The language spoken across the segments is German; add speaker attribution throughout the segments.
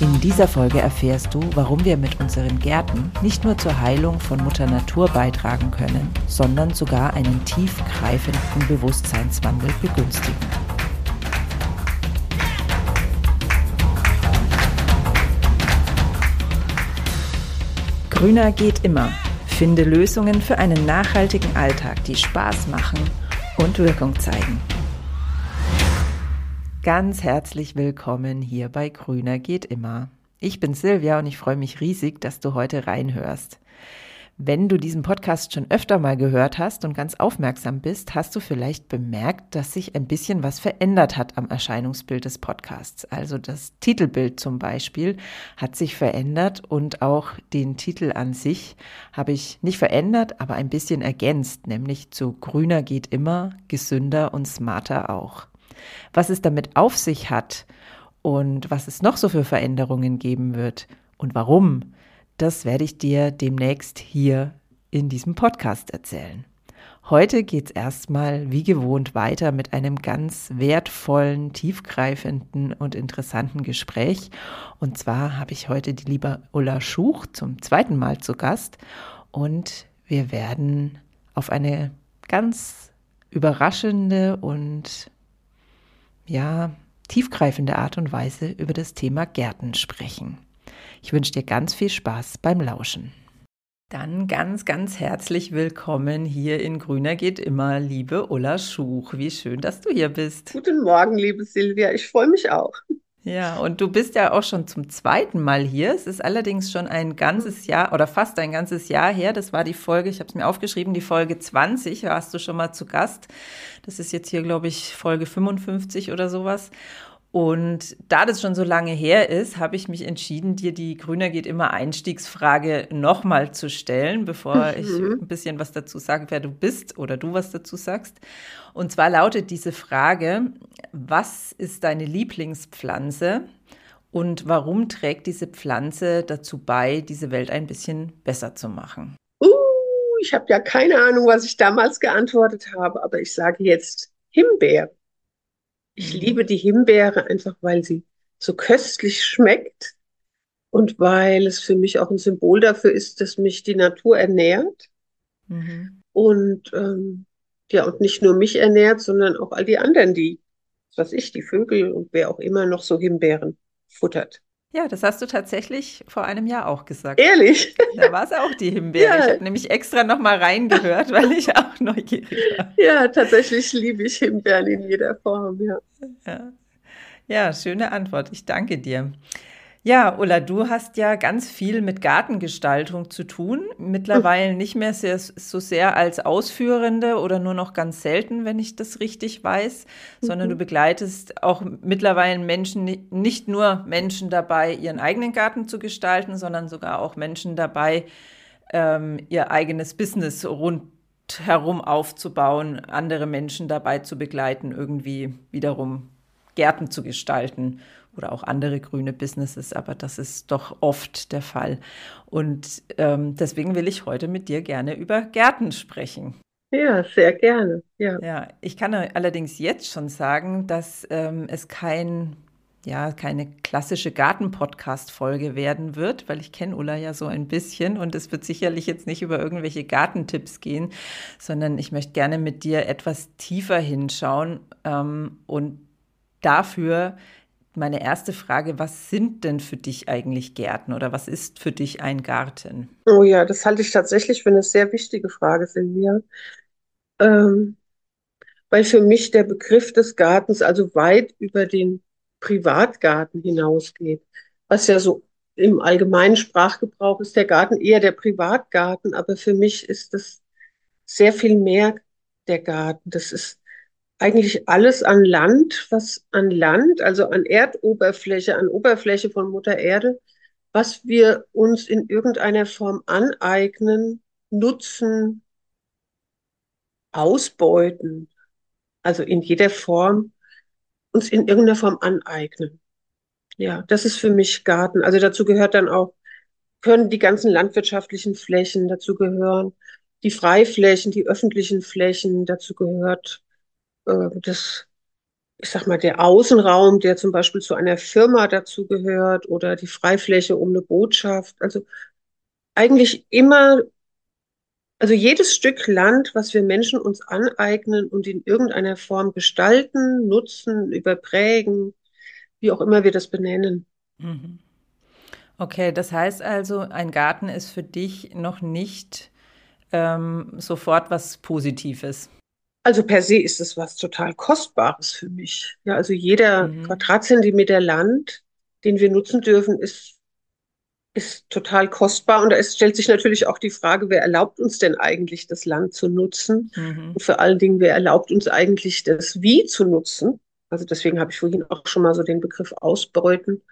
Speaker 1: In dieser Folge erfährst du, warum wir mit unseren Gärten nicht nur zur Heilung von Mutter Natur beitragen können, sondern sogar einen tiefgreifenden Bewusstseinswandel begünstigen. Grüner geht immer. Finde Lösungen für einen nachhaltigen Alltag, die Spaß machen und Wirkung zeigen. Ganz herzlich willkommen hier bei Grüner geht immer. Ich bin Silvia und ich freue mich riesig, dass du heute reinhörst. Wenn du diesen Podcast schon öfter mal gehört hast und ganz aufmerksam bist, hast du vielleicht bemerkt, dass sich ein bisschen was verändert hat am Erscheinungsbild des Podcasts. Also das Titelbild zum Beispiel hat sich verändert und auch den Titel an sich habe ich nicht verändert, aber ein bisschen ergänzt, nämlich zu grüner geht immer, gesünder und smarter auch. Was es damit auf sich hat und was es noch so für Veränderungen geben wird und warum, das werde ich dir demnächst hier in diesem Podcast erzählen. Heute geht es erstmal wie gewohnt weiter mit einem ganz wertvollen, tiefgreifenden und interessanten Gespräch. Und zwar habe ich heute die liebe Ulla Schuch zum zweiten Mal zu Gast und wir werden auf eine ganz überraschende und ja, tiefgreifende Art und Weise über das Thema Gärten sprechen. Ich wünsche dir ganz viel Spaß beim Lauschen. Dann ganz, ganz herzlich willkommen hier in Grüner geht immer, liebe Ulla Schuch. Wie schön, dass du hier bist.
Speaker 2: Guten Morgen, liebe Silvia. Ich freue mich auch.
Speaker 1: Ja, und du bist ja auch schon zum zweiten Mal hier. Es ist allerdings schon ein ganzes Jahr oder fast ein ganzes Jahr her. Das war die Folge, ich habe es mir aufgeschrieben, die Folge 20 warst du schon mal zu Gast. Das ist jetzt hier, glaube ich, Folge 55 oder sowas. Und da das schon so lange her ist, habe ich mich entschieden, dir die Grüner geht immer Einstiegsfrage nochmal zu stellen, bevor mhm. ich ein bisschen was dazu sage, wer du bist oder du was dazu sagst. Und zwar lautet diese Frage, was ist deine Lieblingspflanze und warum trägt diese Pflanze dazu bei, diese Welt ein bisschen besser zu machen?
Speaker 2: Uh, ich habe ja keine Ahnung, was ich damals geantwortet habe, aber ich sage jetzt Himbeer. Ich liebe die Himbeere einfach, weil sie so köstlich schmeckt und weil es für mich auch ein Symbol dafür ist, dass mich die Natur ernährt. Mhm. Und ähm, ja, und nicht nur mich ernährt, sondern auch all die anderen, die, was ich, die Vögel und wer auch immer noch so Himbeeren futtert.
Speaker 1: Ja, das hast du tatsächlich vor einem Jahr auch gesagt.
Speaker 2: Ehrlich?
Speaker 1: Da war es auch die Himbeere. Ja. Ich habe nämlich extra nochmal reingehört, weil ich auch neugierig war.
Speaker 2: Ja, tatsächlich liebe ich Himbeeren in jeder Form, ja.
Speaker 1: Ja, ja schöne Antwort. Ich danke dir. Ja, Ulla, du hast ja ganz viel mit Gartengestaltung zu tun. Mittlerweile nicht mehr sehr, so sehr als Ausführende oder nur noch ganz selten, wenn ich das richtig weiß, sondern mhm. du begleitest auch mittlerweile Menschen, nicht nur Menschen dabei, ihren eigenen Garten zu gestalten, sondern sogar auch Menschen dabei, ähm, ihr eigenes Business rundherum aufzubauen, andere Menschen dabei zu begleiten, irgendwie wiederum Gärten zu gestalten oder auch andere grüne Businesses, aber das ist doch oft der Fall. Und ähm, deswegen will ich heute mit dir gerne über Gärten sprechen.
Speaker 2: Ja, sehr gerne. Ja,
Speaker 1: ja ich kann allerdings jetzt schon sagen, dass ähm, es kein ja, keine klassische Garten-Podcast-Folge werden wird, weil ich kenne Ulla ja so ein bisschen und es wird sicherlich jetzt nicht über irgendwelche Gartentipps gehen, sondern ich möchte gerne mit dir etwas tiefer hinschauen ähm, und dafür meine erste Frage, was sind denn für dich eigentlich Gärten oder was ist für dich ein Garten?
Speaker 2: Oh ja, das halte ich tatsächlich für eine sehr wichtige Frage, Silvia. Ähm, weil für mich der Begriff des Gartens also weit über den Privatgarten hinausgeht. Was ja so im allgemeinen Sprachgebrauch ist der Garten eher der Privatgarten, aber für mich ist das sehr viel mehr der Garten. Das ist eigentlich alles an Land, was an Land, also an Erdoberfläche, an Oberfläche von Mutter Erde, was wir uns in irgendeiner Form aneignen, nutzen, ausbeuten, also in jeder Form uns in irgendeiner Form aneignen. Ja, das ist für mich Garten. Also dazu gehört dann auch, können die ganzen landwirtschaftlichen Flächen dazu gehören, die Freiflächen, die öffentlichen Flächen, dazu gehört das ich sag mal, der Außenraum, der zum Beispiel zu einer Firma dazugehört oder die Freifläche um eine Botschaft. Also eigentlich immer, also jedes Stück Land, was wir Menschen uns aneignen und in irgendeiner Form gestalten, nutzen, überprägen, wie auch immer wir das benennen. Mhm.
Speaker 1: Okay, das heißt also, ein Garten ist für dich noch nicht ähm, sofort was Positives.
Speaker 2: Also per se ist es was total Kostbares für mich. Ja, also jeder mhm. Quadratzentimeter Land, den wir nutzen dürfen, ist, ist total kostbar. Und da ist, stellt sich natürlich auch die Frage, wer erlaubt uns denn eigentlich, das Land zu nutzen? Mhm. Und vor allen Dingen, wer erlaubt uns eigentlich, das Wie zu nutzen? Also deswegen habe ich vorhin auch schon mal so den Begriff Ausbeuten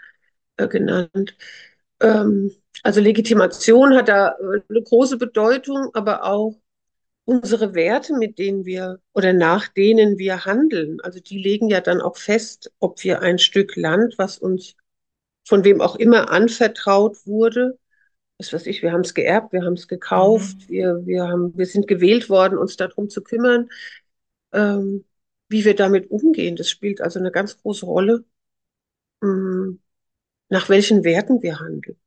Speaker 2: äh, genannt. Ähm, also Legitimation hat da äh, eine große Bedeutung, aber auch unsere Werte, mit denen wir oder nach denen wir handeln, also die legen ja dann auch fest, ob wir ein Stück Land, was uns von wem auch immer anvertraut wurde, was weiß ich, wir haben es geerbt, wir haben es gekauft, mhm. wir, wir, haben, wir sind gewählt worden, uns darum zu kümmern, ähm, wie wir damit umgehen. Das spielt also eine ganz große Rolle, ähm, nach welchen Werten wir handeln.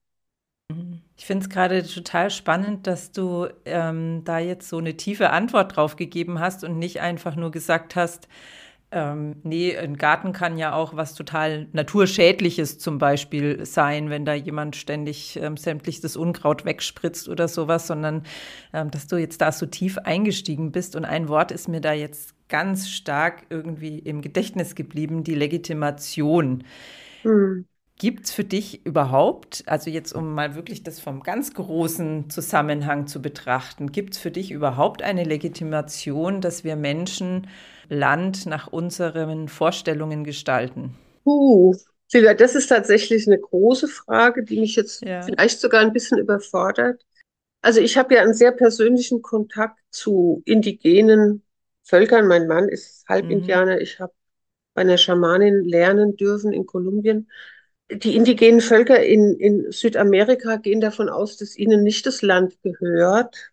Speaker 1: Ich finde es gerade total spannend, dass du ähm, da jetzt so eine tiefe Antwort drauf gegeben hast und nicht einfach nur gesagt hast, ähm, nee, ein Garten kann ja auch was total Naturschädliches zum Beispiel sein, wenn da jemand ständig ähm, sämtliches Unkraut wegspritzt oder sowas, sondern ähm, dass du jetzt da so tief eingestiegen bist. Und ein Wort ist mir da jetzt ganz stark irgendwie im Gedächtnis geblieben, die Legitimation. Hm. Gibt es für dich überhaupt, also jetzt um mal wirklich das vom ganz großen Zusammenhang zu betrachten, gibt es für dich überhaupt eine Legitimation, dass wir Menschen Land nach unseren Vorstellungen gestalten?
Speaker 2: Uh, Silvia, das ist tatsächlich eine große Frage, die mich jetzt ja. vielleicht sogar ein bisschen überfordert. Also ich habe ja einen sehr persönlichen Kontakt zu indigenen Völkern. Mein Mann ist Halbindianer. Mhm. Ich habe bei einer Schamanin lernen dürfen in Kolumbien die indigenen Völker in, in Südamerika gehen davon aus, dass ihnen nicht das Land gehört,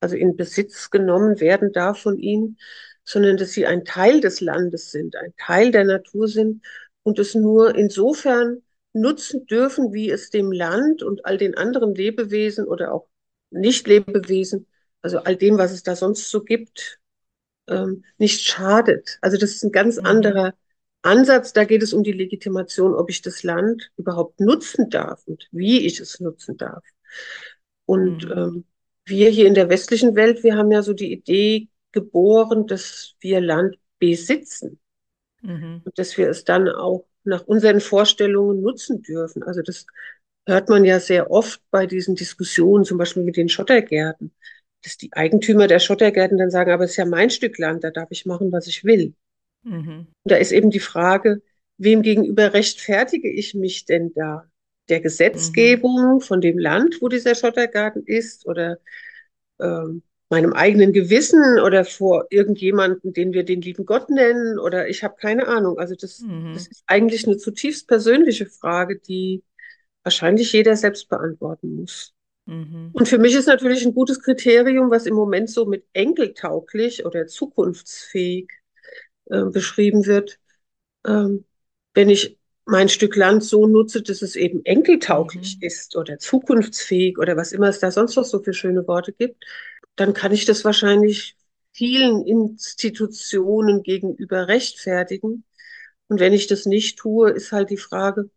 Speaker 2: also in Besitz genommen werden darf von ihnen, sondern dass sie ein Teil des Landes sind, ein Teil der Natur sind und es nur insofern nutzen dürfen, wie es dem Land und all den anderen Lebewesen oder auch Nicht-Lebewesen, also all dem, was es da sonst so gibt, ähm, nicht schadet. Also das ist ein ganz mhm. anderer Ansatz, da geht es um die Legitimation, ob ich das Land überhaupt nutzen darf und wie ich es nutzen darf. Und mhm. ähm, wir hier in der westlichen Welt, wir haben ja so die Idee geboren, dass wir Land besitzen mhm. und dass wir es dann auch nach unseren Vorstellungen nutzen dürfen. Also das hört man ja sehr oft bei diesen Diskussionen, zum Beispiel mit den Schottergärten, dass die Eigentümer der Schottergärten dann sagen, aber es ist ja mein Stück Land, da darf ich machen, was ich will. Mhm. Da ist eben die Frage, wem gegenüber rechtfertige ich mich denn da? Der Gesetzgebung mhm. von dem Land, wo dieser Schottergarten ist, oder ähm, meinem eigenen Gewissen oder vor irgendjemanden, den wir den lieben Gott nennen, oder ich habe keine Ahnung. Also das, mhm. das ist eigentlich eine zutiefst persönliche Frage, die wahrscheinlich jeder selbst beantworten muss. Mhm. Und für mich ist natürlich ein gutes Kriterium, was im Moment so mit enkeltauglich oder zukunftsfähig äh, beschrieben wird, ähm, wenn ich mein Stück Land so nutze, dass es eben enkeltauglich mhm. ist oder zukunftsfähig oder was immer es da sonst noch so für schöne Worte gibt, dann kann ich das wahrscheinlich vielen Institutionen gegenüber rechtfertigen. Und wenn ich das nicht tue, ist halt die Frage,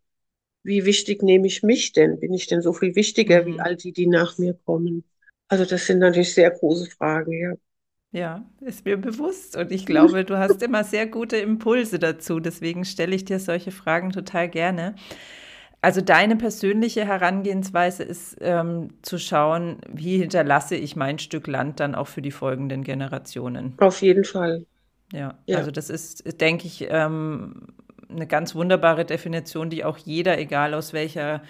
Speaker 2: wie wichtig nehme ich mich denn? Bin ich denn so viel wichtiger mhm. wie all die, die nach mir kommen? Also das sind natürlich sehr große Fragen, ja.
Speaker 1: Ja, ist mir bewusst. Und ich glaube, du hast immer sehr gute Impulse dazu. Deswegen stelle ich dir solche Fragen total gerne. Also deine persönliche Herangehensweise ist ähm, zu schauen, wie hinterlasse ich mein Stück Land dann auch für die folgenden Generationen.
Speaker 2: Auf jeden Fall.
Speaker 1: Ja, ja. also das ist, denke ich, ähm, eine ganz wunderbare Definition, die auch jeder, egal aus welcher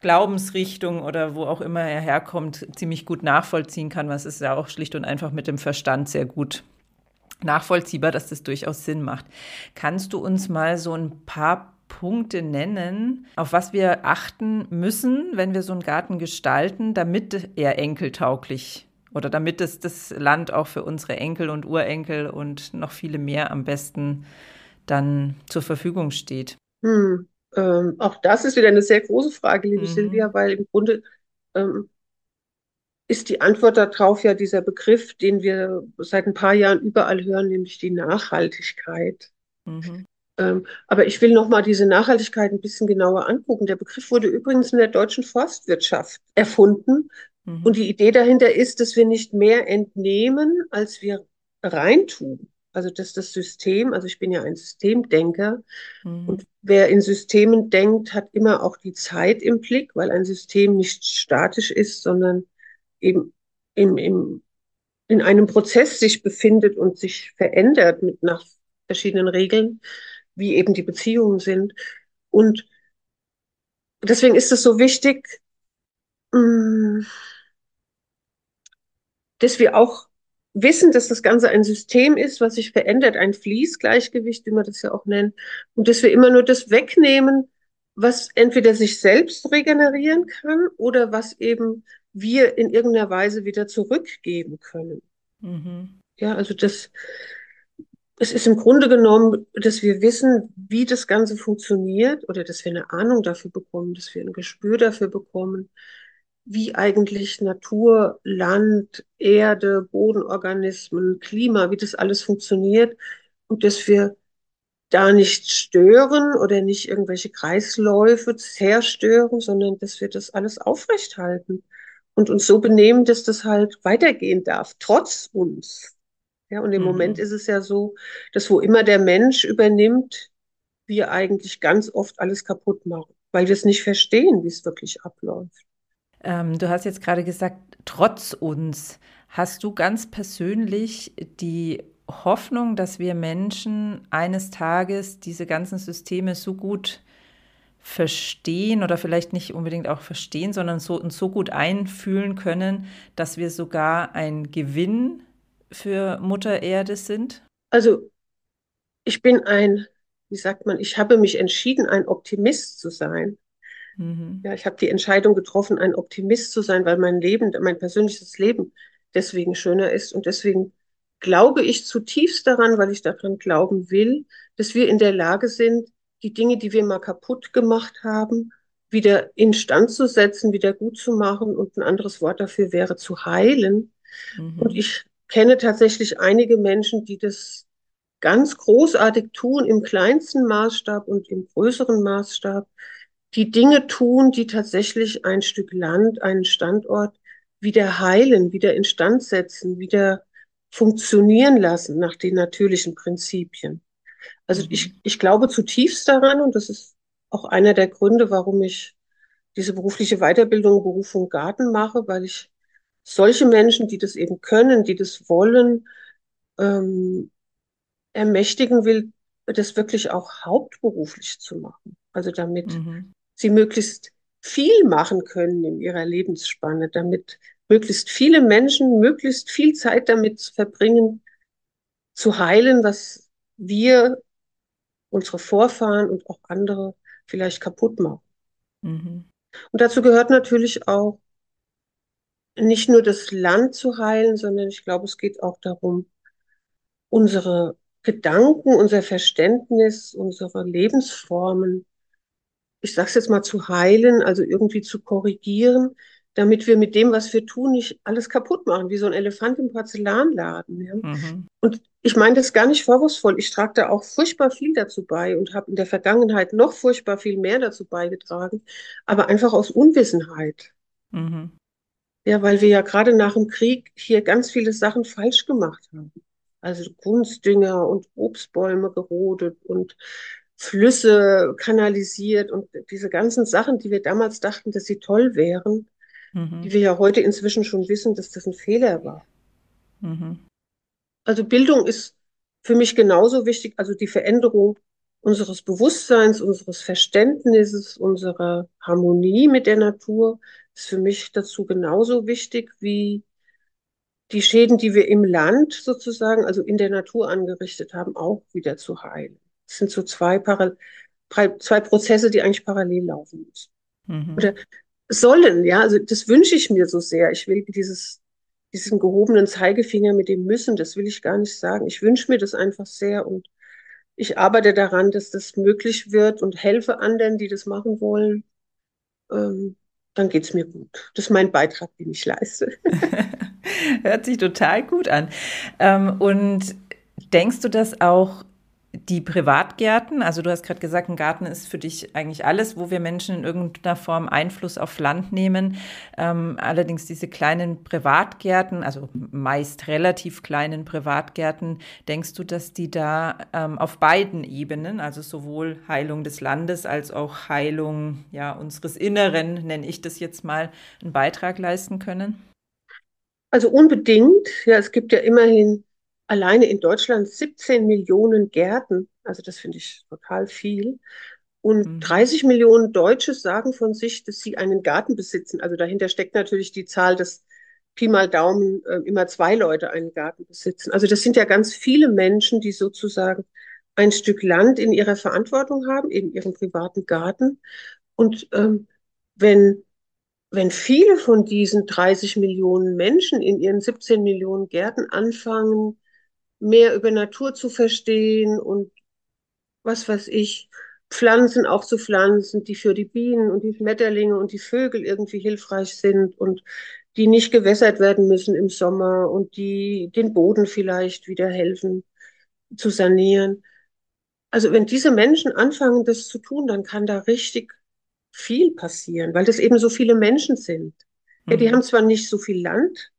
Speaker 1: Glaubensrichtung oder wo auch immer er herkommt, ziemlich gut nachvollziehen kann, was ist ja auch schlicht und einfach mit dem Verstand sehr gut nachvollziehbar, dass das durchaus Sinn macht. Kannst du uns mal so ein paar Punkte nennen, auf was wir achten müssen, wenn wir so einen Garten gestalten, damit er enkeltauglich oder damit es das Land auch für unsere Enkel und Urenkel und noch viele mehr am besten dann zur Verfügung steht?
Speaker 2: Hm. Ähm, auch das ist wieder eine sehr große Frage, liebe mhm. Silvia, weil im Grunde ähm, ist die Antwort darauf ja dieser Begriff, den wir seit ein paar Jahren überall hören, nämlich die Nachhaltigkeit. Mhm. Ähm, aber ich will noch mal diese Nachhaltigkeit ein bisschen genauer angucken. Der Begriff wurde übrigens in der deutschen Forstwirtschaft erfunden. Mhm. Und die Idee dahinter ist, dass wir nicht mehr entnehmen, als wir reintun. Also dass das System, also ich bin ja ein Systemdenker mhm. und wer in Systemen denkt, hat immer auch die Zeit im Blick, weil ein System nicht statisch ist, sondern eben im, im, in einem Prozess sich befindet und sich verändert mit nach verschiedenen Regeln, wie eben die Beziehungen sind. Und deswegen ist es so wichtig, mm, dass wir auch wissen, dass das Ganze ein System ist, was sich verändert, ein Fließgleichgewicht, wie man das ja auch nennt, und dass wir immer nur das wegnehmen, was entweder sich selbst regenerieren kann oder was eben wir in irgendeiner Weise wieder zurückgeben können. Mhm. Ja, also das, es ist im Grunde genommen, dass wir wissen, wie das Ganze funktioniert oder dass wir eine Ahnung dafür bekommen, dass wir ein Gespür dafür bekommen, wie eigentlich Natur, Land, Erde, Bodenorganismen, Klima, wie das alles funktioniert und dass wir da nicht stören oder nicht irgendwelche Kreisläufe zerstören, sondern dass wir das alles aufrechthalten und uns so benehmen, dass das halt weitergehen darf, trotz uns. Ja, und im mhm. Moment ist es ja so, dass wo immer der Mensch übernimmt, wir eigentlich ganz oft alles kaputt machen, weil wir es nicht verstehen, wie es wirklich abläuft.
Speaker 1: Ähm, du hast jetzt gerade gesagt, trotz uns. Hast du ganz persönlich die Hoffnung, dass wir Menschen eines Tages diese ganzen Systeme so gut verstehen oder vielleicht nicht unbedingt auch verstehen, sondern so, uns so gut einfühlen können, dass wir sogar ein Gewinn für Mutter Erde sind?
Speaker 2: Also ich bin ein, wie sagt man, ich habe mich entschieden, ein Optimist zu sein. Mhm. Ja, ich habe die Entscheidung getroffen, ein Optimist zu sein, weil mein Leben, mein persönliches Leben deswegen schöner ist. Und deswegen glaube ich zutiefst daran, weil ich daran glauben will, dass wir in der Lage sind, die Dinge, die wir mal kaputt gemacht haben, wieder instand zu setzen, wieder gut zu machen. Und ein anderes Wort dafür wäre zu heilen. Mhm. Und ich kenne tatsächlich einige Menschen, die das ganz großartig tun, im kleinsten Maßstab und im größeren Maßstab, die Dinge tun, die tatsächlich ein Stück Land, einen Standort wieder heilen, wieder instand setzen, wieder funktionieren lassen nach den natürlichen Prinzipien. Also mhm. ich, ich glaube zutiefst daran und das ist auch einer der Gründe, warum ich diese berufliche Weiterbildung Berufung Garten mache, weil ich solche Menschen, die das eben können, die das wollen, ähm, ermächtigen will, das wirklich auch hauptberuflich zu machen. Also damit mhm. Sie möglichst viel machen können in ihrer Lebensspanne, damit möglichst viele Menschen möglichst viel Zeit damit verbringen, zu heilen, was wir unsere Vorfahren und auch andere vielleicht kaputt machen. Mhm. Und dazu gehört natürlich auch, nicht nur das Land zu heilen, sondern ich glaube, es geht auch darum, unsere Gedanken, unser Verständnis, unsere Lebensformen, ich sage es jetzt mal zu heilen, also irgendwie zu korrigieren, damit wir mit dem, was wir tun, nicht alles kaputt machen, wie so ein Elefant im Porzellanladen. Ja? Mhm. Und ich meine das gar nicht vorwurfsvoll. Ich trage da auch furchtbar viel dazu bei und habe in der Vergangenheit noch furchtbar viel mehr dazu beigetragen, aber einfach aus Unwissenheit. Mhm. Ja, weil wir ja gerade nach dem Krieg hier ganz viele Sachen falsch gemacht haben. Also Kunstdünger und Obstbäume gerodet und Flüsse kanalisiert und diese ganzen Sachen, die wir damals dachten, dass sie toll wären, mhm. die wir ja heute inzwischen schon wissen, dass das ein Fehler war. Mhm. Also Bildung ist für mich genauso wichtig, also die Veränderung unseres Bewusstseins, unseres Verständnisses, unserer Harmonie mit der Natur ist für mich dazu genauso wichtig wie die Schäden, die wir im Land sozusagen, also in der Natur angerichtet haben, auch wieder zu heilen. Das sind so zwei, Paral zwei Prozesse, die eigentlich parallel laufen müssen. Mhm. Oder sollen, ja, also das wünsche ich mir so sehr. Ich will dieses, diesen gehobenen Zeigefinger mit dem Müssen, das will ich gar nicht sagen. Ich wünsche mir das einfach sehr und ich arbeite daran, dass das möglich wird und helfe anderen, die das machen wollen. Ähm, dann geht's mir gut. Das ist mein Beitrag, den ich leiste.
Speaker 1: Hört sich total gut an. Ähm, und denkst du, dass auch die Privatgärten, also du hast gerade gesagt, ein Garten ist für dich eigentlich alles, wo wir Menschen in irgendeiner Form Einfluss auf Land nehmen. Ähm, allerdings diese kleinen Privatgärten, also meist relativ kleinen Privatgärten, denkst du, dass die da ähm, auf beiden Ebenen, also sowohl Heilung des Landes als auch Heilung ja, unseres Inneren, nenne ich das jetzt mal, einen Beitrag leisten können?
Speaker 2: Also unbedingt. Ja, es gibt ja immerhin alleine in Deutschland 17 Millionen Gärten. Also das finde ich total viel. Und mhm. 30 Millionen Deutsche sagen von sich, dass sie einen Garten besitzen. Also dahinter steckt natürlich die Zahl, dass Pi mal Daumen äh, immer zwei Leute einen Garten besitzen. Also das sind ja ganz viele Menschen, die sozusagen ein Stück Land in ihrer Verantwortung haben, eben ihren privaten Garten. Und ähm, wenn, wenn viele von diesen 30 Millionen Menschen in ihren 17 Millionen Gärten anfangen, mehr über Natur zu verstehen und was weiß ich, Pflanzen auch zu pflanzen, die für die Bienen und die Schmetterlinge und die Vögel irgendwie hilfreich sind und die nicht gewässert werden müssen im Sommer und die den Boden vielleicht wieder helfen zu sanieren. Also wenn diese Menschen anfangen, das zu tun, dann kann da richtig viel passieren, weil das eben so viele Menschen sind. Ja, die mhm. haben zwar nicht so viel Land,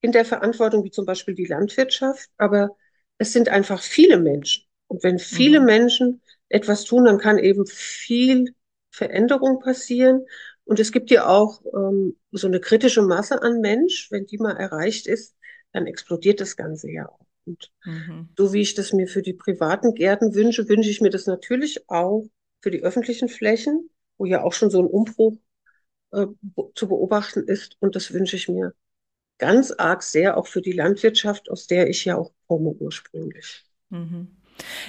Speaker 2: in der Verantwortung, wie zum Beispiel die Landwirtschaft, aber es sind einfach viele Menschen. Und wenn viele mhm. Menschen etwas tun, dann kann eben viel Veränderung passieren. Und es gibt ja auch ähm, so eine kritische Masse an Mensch. Wenn die mal erreicht ist, dann explodiert das Ganze ja auch. Und mhm. so wie ich das mir für die privaten Gärten wünsche, wünsche ich mir das natürlich auch für die öffentlichen Flächen, wo ja auch schon so ein Umbruch äh, zu beobachten ist. Und das wünsche ich mir ganz arg sehr auch für die Landwirtschaft, aus der ich ja auch komme ursprünglich.
Speaker 1: Mhm.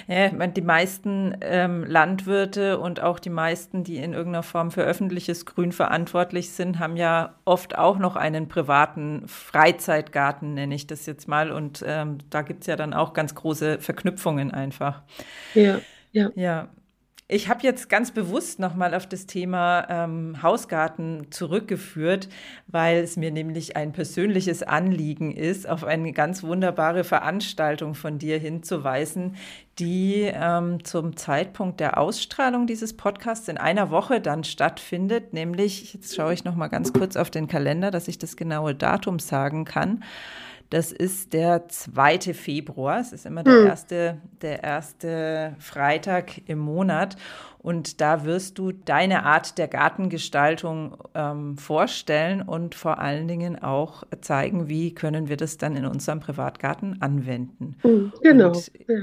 Speaker 1: Ja, die meisten ähm, Landwirte und auch die meisten, die in irgendeiner Form für öffentliches Grün verantwortlich sind, haben ja oft auch noch einen privaten Freizeitgarten, nenne ich das jetzt mal. Und ähm, da gibt es ja dann auch ganz große Verknüpfungen einfach.
Speaker 2: Ja, ja.
Speaker 1: Ja, ich habe jetzt ganz bewusst nochmal auf das Thema ähm, Hausgarten zurückgeführt, weil es mir nämlich ein persönliches Anliegen ist, auf eine ganz wunderbare Veranstaltung von dir hinzuweisen, die ähm, zum Zeitpunkt der Ausstrahlung dieses Podcasts in einer Woche dann stattfindet. Nämlich, jetzt schaue ich nochmal ganz kurz auf den Kalender, dass ich das genaue Datum sagen kann. Das ist der 2. Februar. Es ist immer der, hm. erste, der erste Freitag im Monat. Und da wirst du deine Art der Gartengestaltung ähm, vorstellen und vor allen Dingen auch zeigen, wie können wir das dann in unserem Privatgarten anwenden.
Speaker 2: Hm, genau.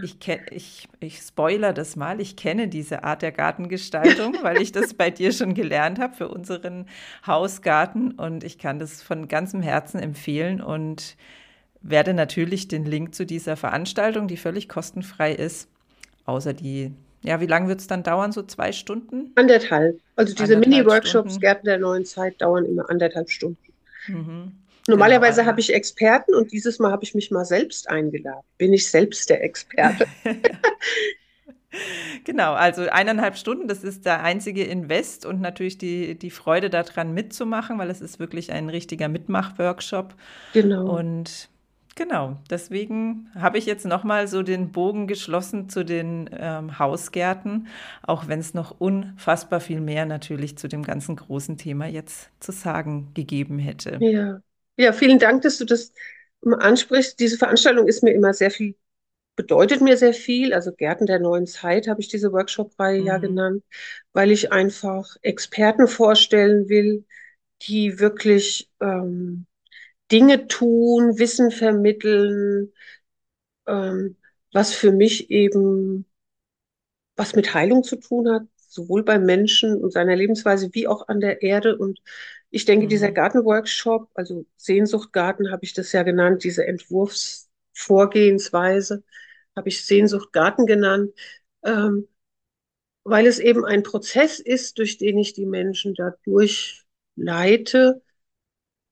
Speaker 1: ich, ich, ich spoiler das mal. Ich kenne diese Art der Gartengestaltung, weil ich das bei dir schon gelernt habe für unseren Hausgarten. Und ich kann das von ganzem Herzen empfehlen. Und werde natürlich den Link zu dieser Veranstaltung, die völlig kostenfrei ist, außer die, ja, wie lange wird es dann dauern? So zwei Stunden?
Speaker 2: Anderthalb. Also diese Mini-Workshops Gärten der neuen Zeit dauern immer anderthalb Stunden. Mhm. Normalerweise genau. habe ich Experten und dieses Mal habe ich mich mal selbst eingeladen. Bin ich selbst der Experte?
Speaker 1: Genau, also eineinhalb Stunden, das ist der einzige Invest und natürlich die, die Freude daran mitzumachen, weil es ist wirklich ein richtiger Mitmach-Workshop.
Speaker 2: Genau.
Speaker 1: Und Genau, deswegen habe ich jetzt nochmal so den Bogen geschlossen zu den ähm, Hausgärten, auch wenn es noch unfassbar viel mehr natürlich zu dem ganzen großen Thema jetzt zu sagen gegeben hätte.
Speaker 2: Ja, ja vielen Dank, dass du das ansprichst. Diese Veranstaltung ist mir immer sehr viel, bedeutet mir sehr viel. Also Gärten der neuen Zeit habe ich diese Workshop-Reihe mhm. ja genannt, weil ich einfach Experten vorstellen will, die wirklich ähm, Dinge tun, Wissen vermitteln, ähm, was für mich eben was mit Heilung zu tun hat, sowohl beim Menschen und seiner Lebensweise wie auch an der Erde. Und ich denke, mhm. dieser Gartenworkshop, also Sehnsuchtgarten habe ich das ja genannt, diese Entwurfsvorgehensweise habe ich Sehnsuchtgarten genannt, ähm, weil es eben ein Prozess ist, durch den ich die Menschen dadurch leite,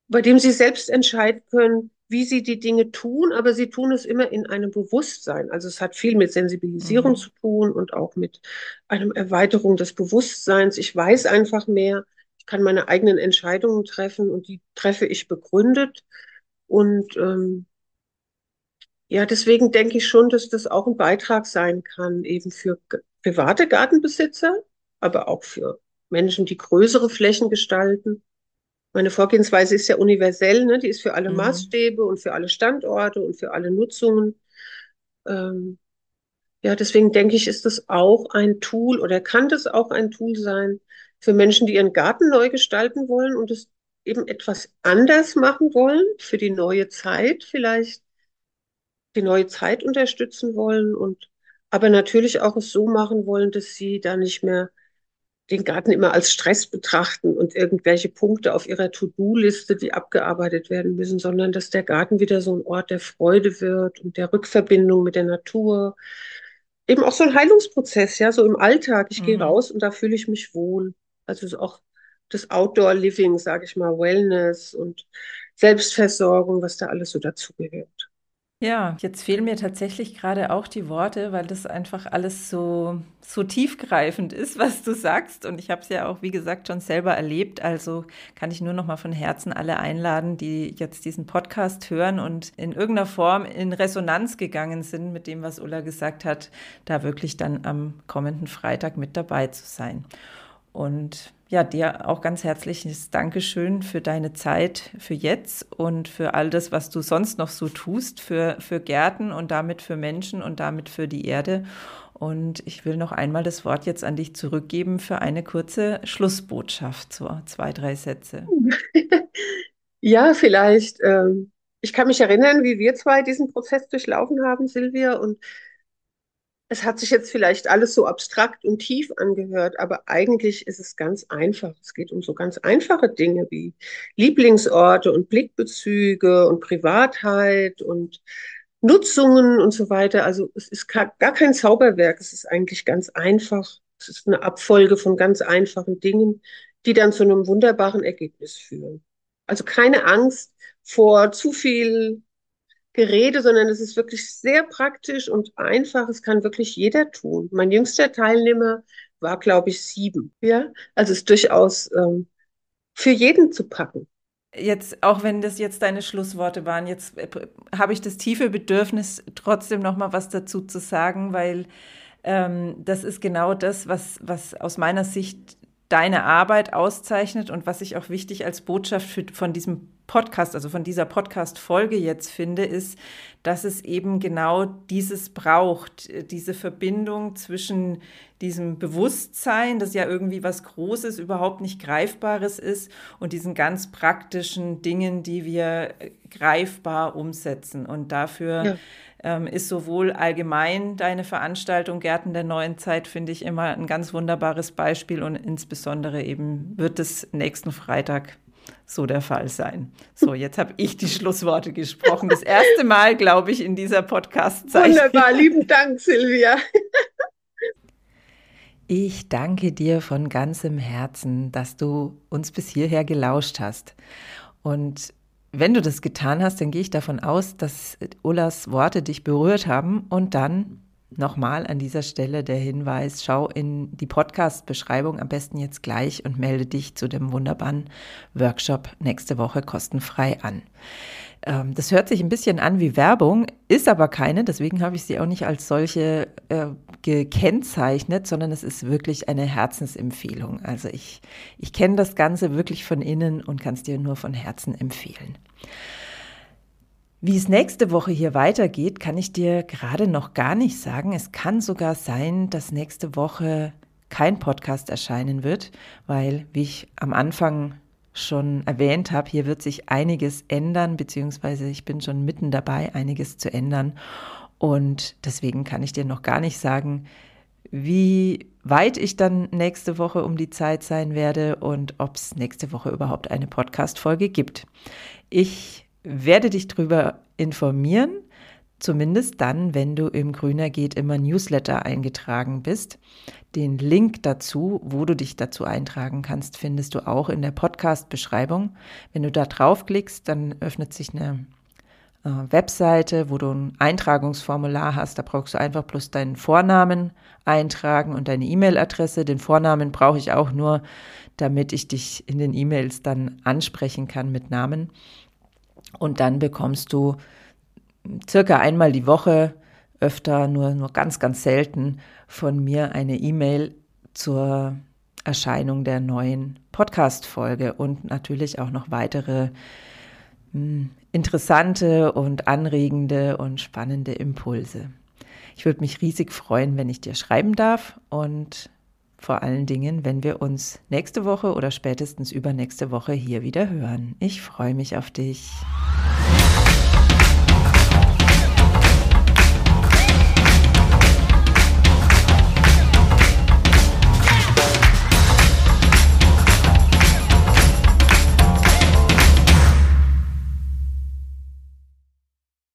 Speaker 2: bei dem sie selbst entscheiden können, wie sie die Dinge tun, aber sie tun es immer in einem Bewusstsein. Also es hat viel mit Sensibilisierung mhm. zu tun und auch mit einer Erweiterung des Bewusstseins. Ich weiß einfach mehr, ich kann meine eigenen Entscheidungen treffen und die treffe ich begründet. Und ähm, ja, deswegen denke ich schon, dass das auch ein Beitrag sein kann, eben für private Gartenbesitzer, aber auch für Menschen, die größere Flächen gestalten meine Vorgehensweise ist ja universell, ne? die ist für alle mhm. Maßstäbe und für alle Standorte und für alle Nutzungen. Ähm, ja, deswegen denke ich, ist das auch ein Tool oder kann das auch ein Tool sein für Menschen, die ihren Garten neu gestalten wollen und es eben etwas anders machen wollen, für die neue Zeit vielleicht, die neue Zeit unterstützen wollen und aber natürlich auch es so machen wollen, dass sie da nicht mehr den Garten immer als Stress betrachten und irgendwelche Punkte auf ihrer To-Do-Liste, die abgearbeitet werden müssen, sondern dass der Garten wieder so ein Ort der Freude wird und der Rückverbindung mit der Natur. Eben auch so ein Heilungsprozess, ja, so im Alltag. Ich mhm. gehe raus und da fühle ich mich wohl. Also auch das Outdoor-Living, sage ich mal, Wellness und Selbstversorgung, was da alles so dazugehört.
Speaker 1: Ja, jetzt fehlen mir tatsächlich gerade auch die Worte, weil das einfach alles so, so tiefgreifend ist, was du sagst. Und ich habe es ja auch, wie gesagt, schon selber erlebt. Also kann ich nur noch mal von Herzen alle einladen, die jetzt diesen Podcast hören und in irgendeiner Form in Resonanz gegangen sind mit dem, was Ulla gesagt hat, da wirklich dann am kommenden Freitag mit dabei zu sein. Und ja, dir auch ganz herzliches Dankeschön für deine Zeit für jetzt und für all das, was du sonst noch so tust, für, für Gärten und damit für Menschen und damit für die Erde. Und ich will noch einmal das Wort jetzt an dich zurückgeben für eine kurze Schlussbotschaft, so zwei, drei Sätze.
Speaker 2: Ja, vielleicht. Ähm, ich kann mich erinnern, wie wir zwei diesen Prozess durchlaufen haben, Silvia, und es hat sich jetzt vielleicht alles so abstrakt und tief angehört, aber eigentlich ist es ganz einfach. Es geht um so ganz einfache Dinge wie Lieblingsorte und Blickbezüge und Privatheit und Nutzungen und so weiter. Also es ist gar kein Zauberwerk. Es ist eigentlich ganz einfach. Es ist eine Abfolge von ganz einfachen Dingen, die dann zu einem wunderbaren Ergebnis führen. Also keine Angst vor zu viel Gerede, sondern es ist wirklich sehr praktisch und einfach. Es kann wirklich jeder tun. Mein jüngster Teilnehmer war, glaube ich, sieben. Ja, also es ist durchaus ähm, für jeden zu packen.
Speaker 1: Jetzt, auch wenn das jetzt deine Schlussworte waren, jetzt äh, habe ich das tiefe Bedürfnis, trotzdem noch mal was dazu zu sagen, weil ähm, das ist genau das, was, was aus meiner Sicht deine Arbeit auszeichnet und was ich auch wichtig als Botschaft für, von diesem Podcast, also von dieser Podcast-Folge jetzt finde, ist, dass es eben genau dieses braucht, diese Verbindung zwischen diesem Bewusstsein, das ja irgendwie was Großes, überhaupt nicht Greifbares ist, und diesen ganz praktischen Dingen, die wir greifbar umsetzen. Und dafür ja. ähm, ist sowohl allgemein deine Veranstaltung Gärten der neuen Zeit, finde ich, immer ein ganz wunderbares Beispiel und insbesondere eben wird es nächsten Freitag so der Fall sein. So, jetzt habe ich die Schlussworte gesprochen. Das erste Mal, glaube ich, in dieser Podcast-Zeit.
Speaker 2: Wunderbar, lieben Dank, Silvia.
Speaker 1: Ich danke dir von ganzem Herzen, dass du uns bis hierher gelauscht hast. Und wenn du das getan hast, dann gehe ich davon aus, dass Ullas Worte dich berührt haben und dann Nochmal an dieser Stelle der Hinweis, schau in die Podcast-Beschreibung am besten jetzt gleich und melde dich zu dem wunderbaren Workshop nächste Woche kostenfrei an. Ähm, das hört sich ein bisschen an wie Werbung, ist aber keine, deswegen habe ich sie auch nicht als solche äh, gekennzeichnet, sondern es ist wirklich eine Herzensempfehlung. Also ich, ich kenne das Ganze wirklich von innen und kann es dir nur von Herzen empfehlen. Wie es nächste Woche hier weitergeht, kann ich dir gerade noch gar nicht sagen. Es kann sogar sein, dass nächste Woche kein Podcast erscheinen wird, weil, wie ich am Anfang schon erwähnt habe, hier wird sich einiges ändern, beziehungsweise ich bin schon mitten dabei, einiges zu ändern. Und deswegen kann ich dir noch gar nicht sagen, wie weit ich dann nächste Woche um die Zeit sein werde und ob es nächste Woche überhaupt eine Podcast-Folge gibt. Ich werde dich darüber informieren, zumindest dann, wenn du im Grüner geht immer Newsletter eingetragen bist. Den Link dazu, wo du dich dazu eintragen kannst, findest du auch in der Podcast-Beschreibung. Wenn du da draufklickst, dann öffnet sich eine äh, Webseite, wo du ein Eintragungsformular hast. Da brauchst du einfach bloß deinen Vornamen eintragen und deine E-Mail-Adresse. Den Vornamen brauche ich auch nur, damit ich dich in den E-Mails dann ansprechen kann mit Namen. Und dann bekommst du circa einmal die Woche, öfter, nur, nur ganz, ganz selten von mir eine E-Mail zur Erscheinung der neuen Podcast-Folge und natürlich auch noch weitere hm, interessante und anregende und spannende Impulse. Ich würde mich riesig freuen, wenn ich dir schreiben darf und vor allen Dingen, wenn wir uns nächste Woche oder spätestens übernächste Woche hier wieder hören. Ich freue mich auf dich.